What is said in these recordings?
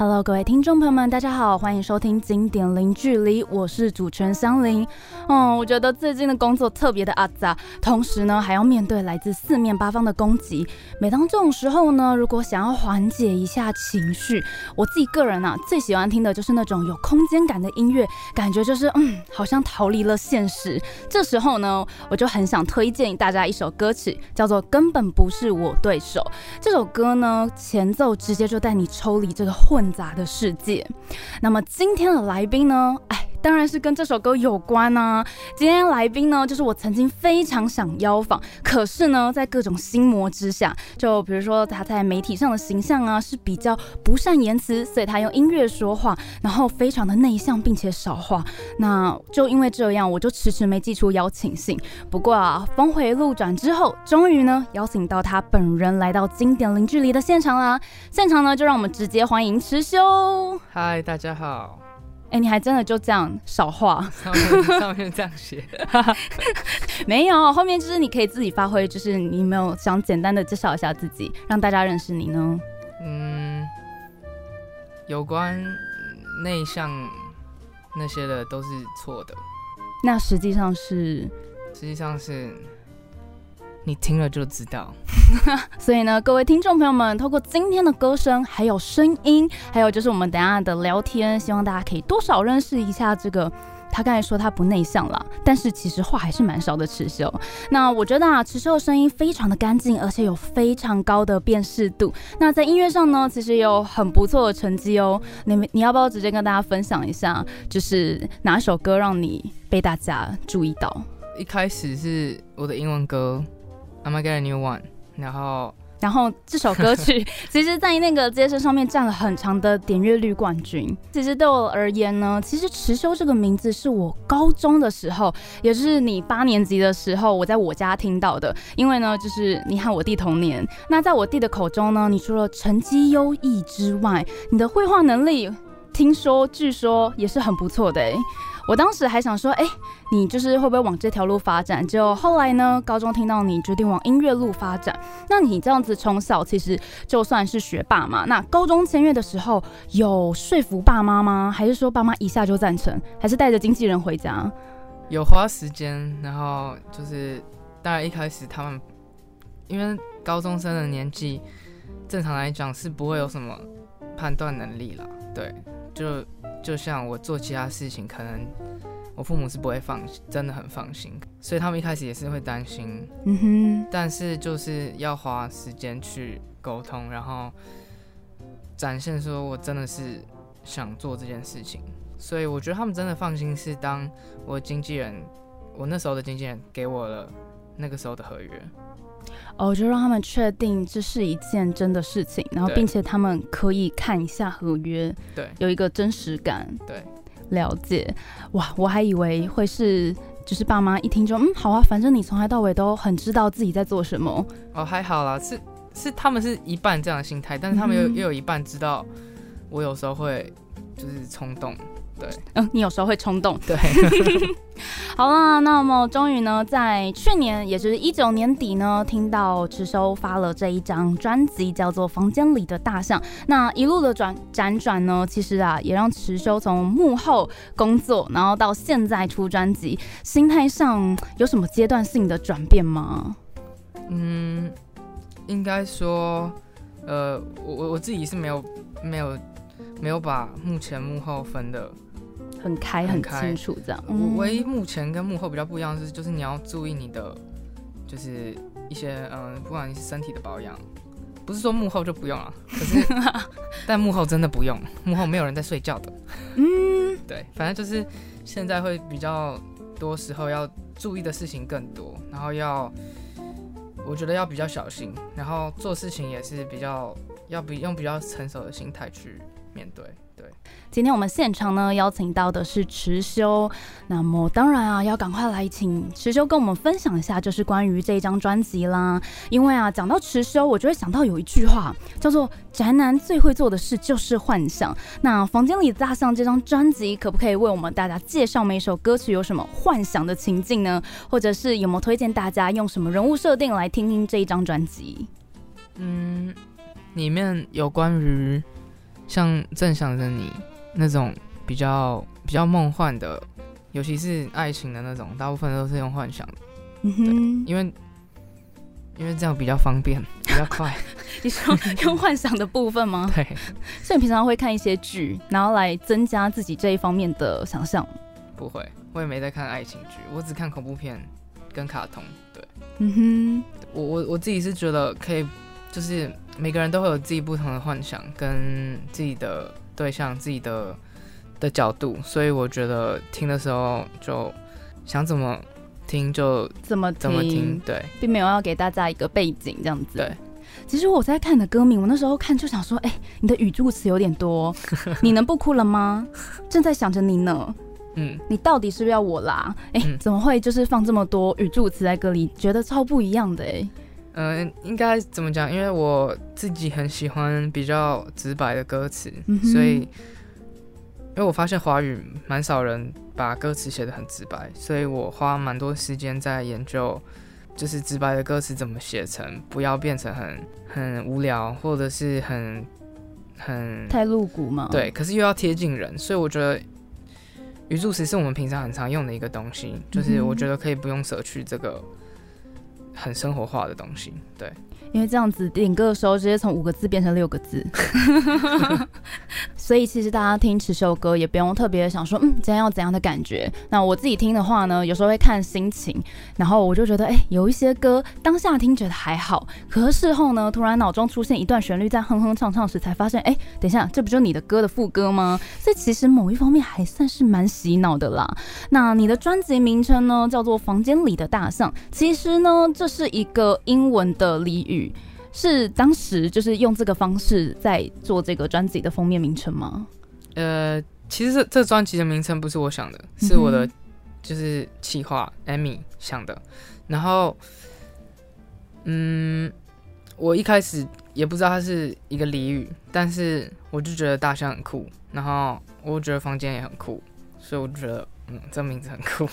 Hello，各位听众朋友们，大家好，欢迎收听经典零距离，我是主持人香菱。嗯，我觉得最近的工作特别的阿杂，同时呢还要面对来自四面八方的攻击。每当这种时候呢，如果想要缓解一下情绪，我自己个人啊最喜欢听的就是那种有空间感的音乐，感觉就是嗯，好像逃离了现实。这时候呢，我就很想推荐大家一首歌曲，叫做《根本不是我对手》。这首歌呢，前奏直接就带你抽离这个混。杂的世界。那么今天的来宾呢？哎。当然是跟这首歌有关啊！今天来宾呢，就是我曾经非常想邀访，可是呢，在各种心魔之下，就比如说他在媒体上的形象啊，是比较不善言辞，所以他用音乐说话，然后非常的内向，并且少话。那就因为这样，我就迟迟没寄出邀请信。不过啊，峰回路转之后，终于呢，邀请到他本人来到经典零距离的现场啦！现场呢，就让我们直接欢迎池修。嗨，大家好。哎，你还真的就这样少画？上面上面这样写，没有，后面就是你可以自己发挥，就是你没有想简单的介绍一下自己，让大家认识你呢？嗯，有关内向那些的都是错的。那实际上是，实际上是。你听了就知道，所以呢，各位听众朋友们，透过今天的歌声，还有声音，还有就是我们等下的聊天，希望大家可以多少认识一下这个。他刚才说他不内向了，但是其实话还是蛮少的。池秀，那我觉得啊，池秀的声音非常的干净，而且有非常高的辨识度。那在音乐上呢，其实有很不错的成绩哦。你们你要不要直接跟大家分享一下，就是哪首歌让你被大家注意到？一开始是我的英文歌。I'm gonna get a new one，然后，然后这首歌曲 其实，在那个街声上面占了很长的点阅率冠军。其实对我而言呢，其实池修这个名字是我高中的时候，也就是你八年级的时候，我在我家听到的。因为呢，就是你和我弟同年。那在我弟的口中呢，你除了成绩优异之外，你的绘画能力，听说据说也是很不错的。我当时还想说，哎，你就是会不会往这条路发展？就后来呢，高中听到你决定往音乐路发展，那你这样子从小其实就算是学霸嘛。那高中签约的时候有说服爸妈吗？还是说爸妈一下就赞成？还是带着经纪人回家？有花时间，然后就是当然一开始他们因为高中生的年纪，正常来讲是不会有什么判断能力了，对，就。就像我做其他事情，可能我父母是不会放，真的很放心，所以他们一开始也是会担心。嗯哼。但是就是要花时间去沟通，然后展现说我真的是想做这件事情，所以我觉得他们真的放心，是当我经纪人，我那时候的经纪人给我了那个时候的合约。哦，就让他们确定这是一件真的事情，然后并且他们可以看一下合约，对，有一个真实感，对，了解。哇，我还以为会是，就是爸妈一听就嗯好啊，反正你从来到尾都很知道自己在做什么。哦，还好啦，是是他们是一半这样的心态，但是他们又又有一半知道我有时候会就是冲动。对，嗯，你有时候会冲动。对，好啦，那么终于呢，在去年，也就是一九年底呢，听到池修发了这一张专辑，叫做《房间里的大象》。那一路的转辗转呢，其实啊，也让池修从幕后工作，然后到现在出专辑，心态上有什么阶段性的转变吗？嗯，应该说，呃，我我我自己是没有没有没有把幕前幕后分的。很开很清楚，这样。我唯一目前跟幕后比较不一样的是，就是你要注意你的，就是一些嗯，不管你是身体的保养，不是说幕后就不用了，可是但幕后真的不用，幕后没有人在睡觉的。嗯，对，反正就是现在会比较多时候要注意的事情更多，然后要我觉得要比较小心，然后做事情也是比较要比用比较成熟的心态去面对。对今天我们现场呢邀请到的是池修，那么当然啊要赶快来请池修跟我们分享一下，就是关于这一张专辑啦。因为啊讲到池修，我就会想到有一句话叫做“宅男最会做的事就是幻想”。那房间里大象这张专辑，可不可以为我们大家介绍每首歌曲有什么幻想的情境呢？或者是有没有推荐大家用什么人物设定来听听这一张专辑？嗯，里面有关于。像正想着你那种比较比较梦幻的，尤其是爱情的那种，大部分都是用幻想的，嗯哼，因为因为这样比较方便，比较快。你说用幻想的部分吗？对，所以你平常会看一些剧，然后来增加自己这一方面的想象。不会，我也没在看爱情剧，我只看恐怖片跟卡通。对，嗯哼我我我自己是觉得可以，就是每个人都会有自己不同的幻想跟自己的对象、自己的的角度，所以我觉得听的时候就想怎么听就，怎么怎么听。对并没有要给大家一个背景这样子。对。其实我在看你的歌名，我那时候看就想说，哎、你的语助词有点多，你能不哭了吗？正在想着你呢，嗯，你到底是不是要我啦？哎、嗯怎么会就是放这么多语助词在歌里，觉得超不一样的哎、嗯、应该怎么讲？因为我自己很喜欢比较直白的歌词，嗯所以因为我发现华语蛮少人把歌词写的很直白，所以我花蛮多时间在研究，就是直白的歌词怎么写成，不要变成很很无聊，或者是很很太露骨嘛。对，可是又要贴近人，所以我觉得语助词是我们平常很常用的一个东西，就是我觉得可以不用舍去这个很生活化的东西，对。因为这样子点歌的时候，直接从五个字变成六个字，所以其实大家听持修歌也不用特别想说，嗯，今天要怎样的感觉。那我自己听的话呢，有时候会看心情，然后我就觉得，哎、有一些歌当下听觉得还好，可是事后呢，突然脑中出现一段旋律在哼哼唱唱时，才发现，哎、等一下，这不就你的歌的副歌吗？所以其实某一方面还算是蛮洗脑的啦。那你的专辑名称呢，叫做《房间里的大象》，其实呢，这是一个英文的俚语，是当时就是用这个方式在做这个专辑的封面名称吗？呃，其实这这专辑的名称不是我想的，是我的嗯就是企划 Amy 想的。然后，嗯，我一开始也不知道它是一个俚语，但是我就觉得大象很酷，然后我觉得房间也很酷，所以我就觉得，嗯，这名字很酷。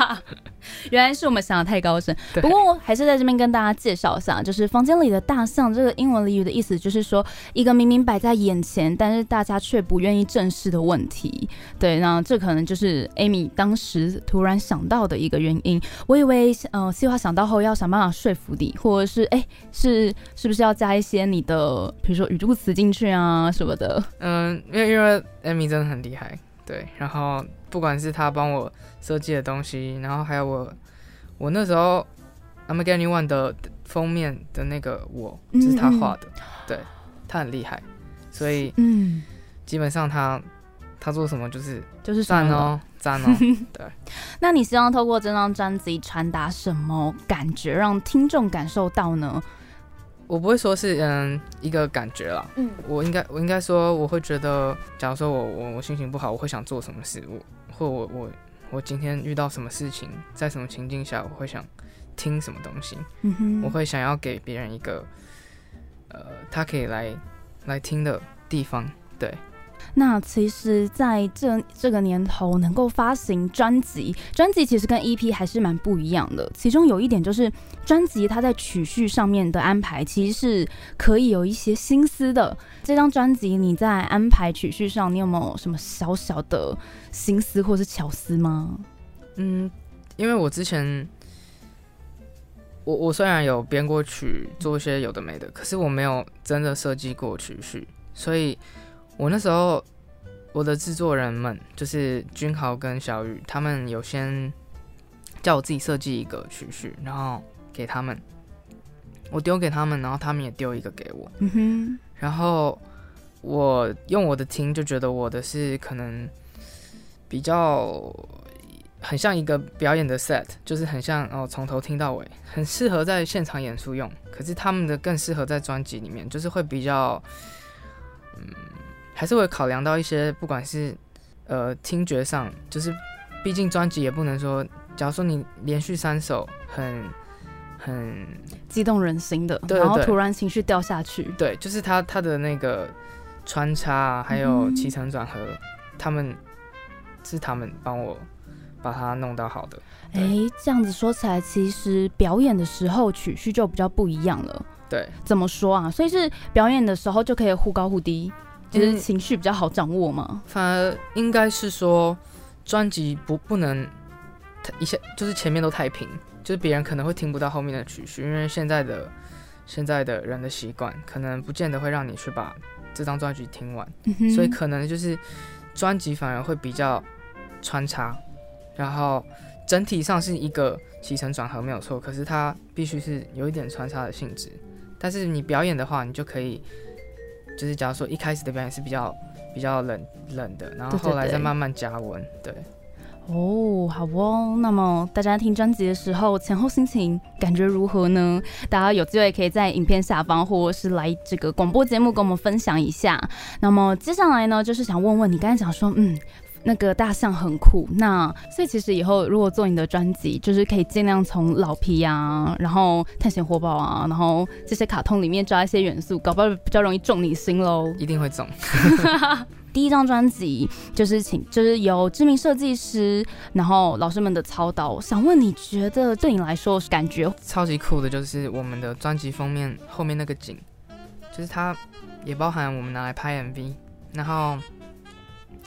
原来是我们想的太高深。不过我还是在这边跟大家介绍一下，就是房间里的大象这个英文俚语的意思，就是说一个明明摆在眼前，但是大家却不愿意正视的问题。对，那这可能就是 Amy 当时突然想到的一个原因。我以为，呃，计划想到后要想办法说服你，或者是哎、是是不是要加一些你的，比如说语助词进去啊什么的。嗯，因为因为 Amy 真的很厉害，对，然后不管是他帮我设计的东西，然后还有我我那时候 I'm You One 的封面的那个我，就是他画的，对，他很厉害，所以嗯，基本上他他做什么就是就是赞哦，赞哦，对。那你希望透过这张专辑传达什么感觉，让听众感受到呢？我不会说是嗯一个感觉啦，嗯。我应该我应该说我会觉得，假如说我我我心情不好，我会想做什么事，我或我我我今天遇到什么事情，在什么情境下，我会想听什么东西，嗯哼。我会想要给别人一个呃他可以来来听的地方，对，那其实在这这个年头能够发行专辑，专辑其实跟 EP 还是蛮不一样的。其中有一点就是，专辑它在曲序上面的安排其实是可以有一些心思的。这张专辑你在安排曲序上，你有没有什么小小的心思或是巧思吗？嗯，因为我之前。我我虽然有编过曲，做一些有的没的，可是我没有真的设计过曲序，所以我那时候我的制作人们就是君豪跟小雨，他们有先叫我自己设计一个曲序，然后给他们，我丢给他们，然后他们也丢一个给我，嗯哼，然后我用我的听就觉得我的是可能比较很像一个表演的 set，就是很像哦从头听到尾，很适合在现场演出用。可是他们的更适合在专辑里面，就是会比较，嗯，还是会考量到一些不管是呃听觉上，就是毕竟专辑也不能说，假如说你连续三首很很激动人心的，对对对然后突然情绪掉下去。对，就是他他的那个穿插啊，还有嗯起承转合，他们是他们帮我把它弄到好的。哎，这样子说起来，其实表演的时候曲序就比较不一样了。对，怎么说啊？所以是表演的时候就可以忽高忽低，就是情绪比较好掌握吗？反而应该是说，专辑不不能一下就是前面都太平，就是别人可能会听不到后面的曲序，因为现在的现在的人的习惯，可能不见得会让你去把这张专辑听完，所以可能就是专辑反而会比较穿插，然后整体上是一个起承转合没有错，可是它必须是有一点穿插的性质。但是你表演的话，你就可以，就是假如说一开始的表演是比较比较冷冷的，然后后来再慢慢加温，对。哦，好哦。那么大家听专辑的时候，前后心情感觉如何呢？大家有机会可以在影片下方，或者是来这个广播节目跟我们分享一下。那么接下来呢，就是想问问你，刚才讲说，嗯，那个大象很酷，那所以其实以后如果做你的专辑，就是可以尽量从老皮啊，然后探险活宝啊，然后这些卡通里面抓一些元素，搞不好比较容易中你心喽。一定会中。第一张专辑就是请，就是由知名设计师，然后老师们的操刀。想问你觉得对你来说感觉超级酷的，就是我们的专辑封面后面那个景，就是它也包含我们拿来拍 MV，然后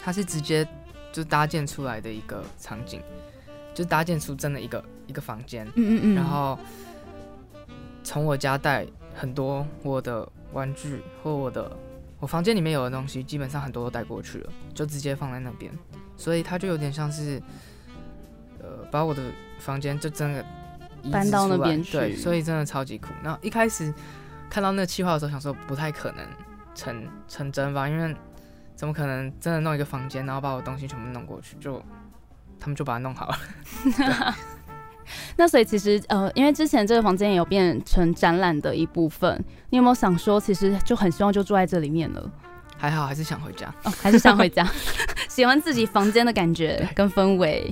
它是直接就搭建出来的一个场景，就搭建出真的一个一个房间，嗯嗯嗯，然后从我家带很多我的玩具或我的。我房间里面有的东西，基本上很多都带过去了，就直接放在那边，所以它就有点像是，呃，把我的房间就真的搬到那边去，对，所以真的超级酷。然后一开始看到那个计划的时候，想说不太可能成成真吧，因为怎么可能真的弄一个房间，然后把我东西全部弄过去，就他们就把它弄好了。那所以其实呃，因为之前这个房间也有变成展览的一部分，你有没有想说，其实就很希望就住在这里面了？还好，还是想回家，哦，还是想回家，喜欢自己房间的感觉跟氛围。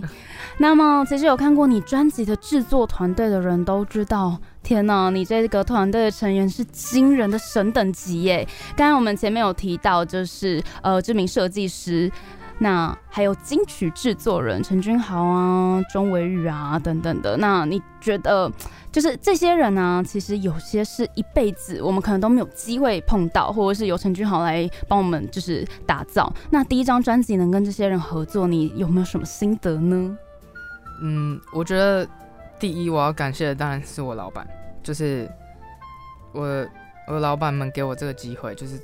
那么其实有看过你专辑的制作团队的人都知道，天哪，你这个团队的成员是惊人的神等级耶！刚刚我们前面有提到，就是呃，知名设计师。那还有金曲制作人陈君豪啊、钟维宇啊等等的，那你觉得就是这些人呢？其实有些是一辈子我们可能都没有机会碰到，或者是由陈君豪来帮我们就是打造。那第一张专辑能跟这些人合作，你有没有什么心得呢？嗯，我觉得第一我要感谢的当然是我老板，就是我我老板们给我这个机会，就是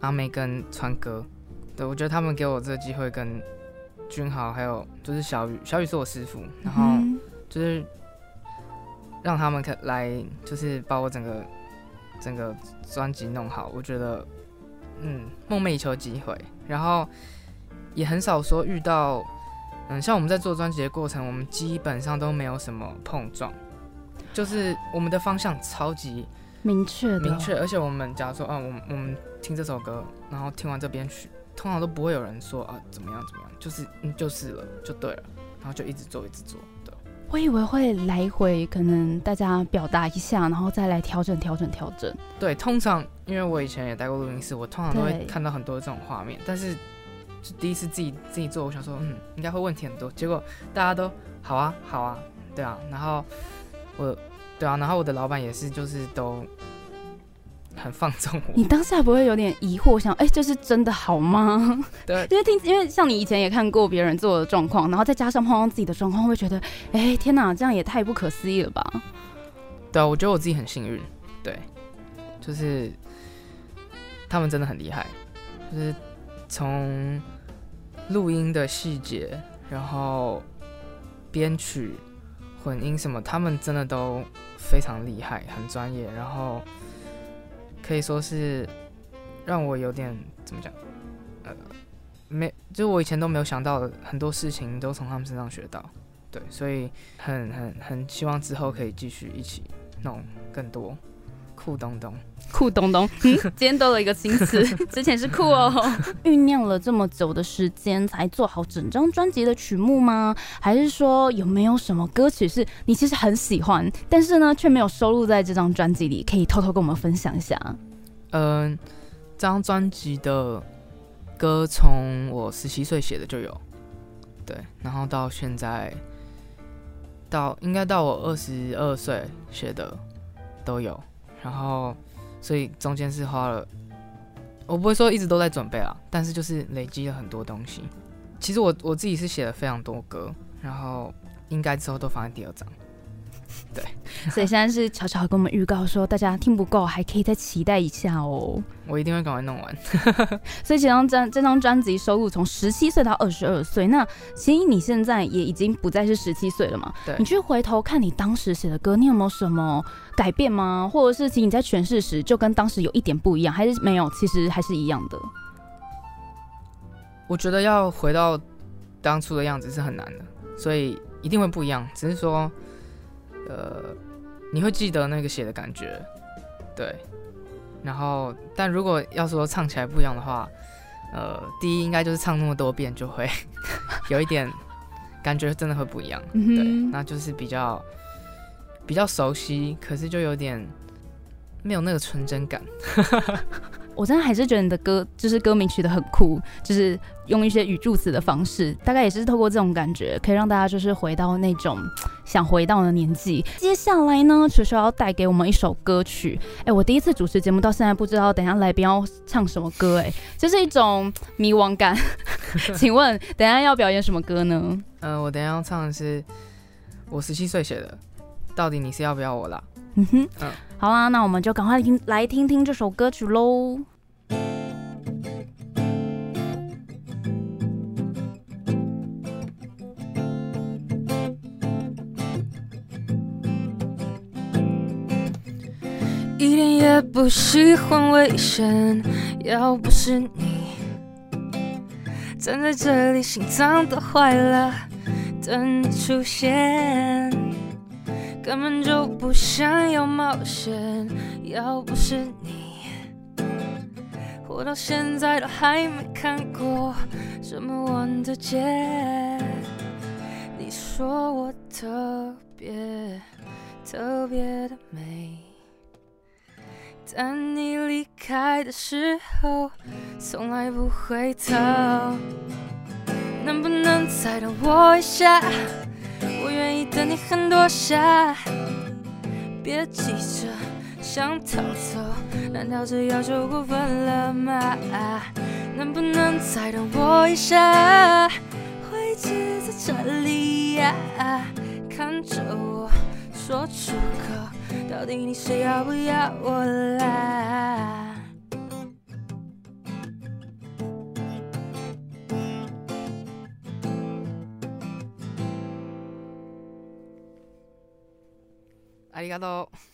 阿妹跟川哥。对，我觉得他们给我这个机会，跟君豪还有就是小雨，小雨是我师傅，然后就是让他们可来，就是把我整个整个专辑弄好。我觉得，嗯，梦寐以求机会，然后也很少说遇到，嗯，像我们在做专辑的过程，我们基本上都没有什么碰撞，就是我们的方向超级明确，明确，而且我们假如说啊，我我们听这首歌，然后听完这编曲。通常都不会有人说啊怎么样怎么样，就是嗯就是了就对了，然后就一直做一直做对。我以为会来回，可能大家表达一下，然后再来调整调整调整。对，通常因为我以前也待过录音室，我通常都会看到很多这种画面，但是就第一次自己自己做，我想说嗯应该会问题很多，结果大家都好啊好啊，对啊，然后我对啊，然后我的老板也是就是都。很放纵我，你当下不会有点疑惑，想哎，这是真的好吗？对，因为听，因为像你以前也看过别人做的状况，然后再加上碰到自己的状况，会觉得哎，天哪，这样也太不可思议了吧？对啊，我觉得我自己很幸运，对，就是他们真的很厉害，就是从录音的细节，然后编曲、混音什么，他们真的都非常厉害，很专业，然后。可以说是让我有点怎么讲，呃，没，就我以前都没有想到的很多事情，都从他们身上学到，对，所以很很很希望之后可以继续一起弄更多。酷东东，酷东东，嗯，今天多了一个新词，之前是酷哦。酝酿了这么久的时间才做好整张专辑的曲目吗？还是说有没有什么歌曲是你其实很喜欢，但是呢却没有收录在这张专辑里？可以偷偷跟我们分享一下。嗯，这张专辑的歌从我十七岁写的就有，对，然后到现在，到应该到我二十二岁写的都有，然后所以中间是花了我不会说一直都在准备啊，但是就是累积了很多东西。其实我我自己是写了非常多歌，然后应该之后都放在第二张。对，所以现在是悄悄跟我们预告说，大家听不够还可以再期待一下哦。我一定会赶快弄完。所以这张专这张专辑收录从十七岁到二十二岁，那其实你现在也已经不再是十七岁了嘛？对。你去回头看你当时写的歌，你有没有什么改变吗？或者是其实你在诠释时就跟当时有一点不一样，还是没有？其实还是一样的。我觉得要回到当初的样子是很难的，所以一定会不一样。只是说。呃，你会记得那个写的感觉，对。然后，但如果要说唱起来不一样的话，呃，第一应该就是唱那么多遍就会 有一点感觉，真的会不一样。对，那就是比较比较熟悉，可是就有点没有那个纯真感。我真的还是觉得你的歌就是歌名取得很酷，就是用一些语助词的方式，大概也是透过这种感觉，可以让大家就是回到那种想回到的年纪。接下来呢，球球要带给我们一首歌曲。哎，我第一次主持节目到现在不知道等下来宾要唱什么歌，哎，就是一种迷惘感。请问等下要表演什么歌呢？嗯，我等下要唱的是我十七岁写的，到底你是要不要我啦？嗯哼，嗯，好啊，那我们就赶快听来听听这首歌曲喽。一点也不喜欢危险，要不是你站在这里，心脏都坏了。等你出现，根本就不想要冒险，要不是你，我到现在都还没看过这么晚的街。你说我特别特别的美。但你离开的时候，从来不回头。能不能再等我一下？愿意等你很多下。别急着想逃走，难道这要求过分了吗？能不能再等我一下？会一直在这里呀，看着我说出口。到底你是要不要我来？ありがとう。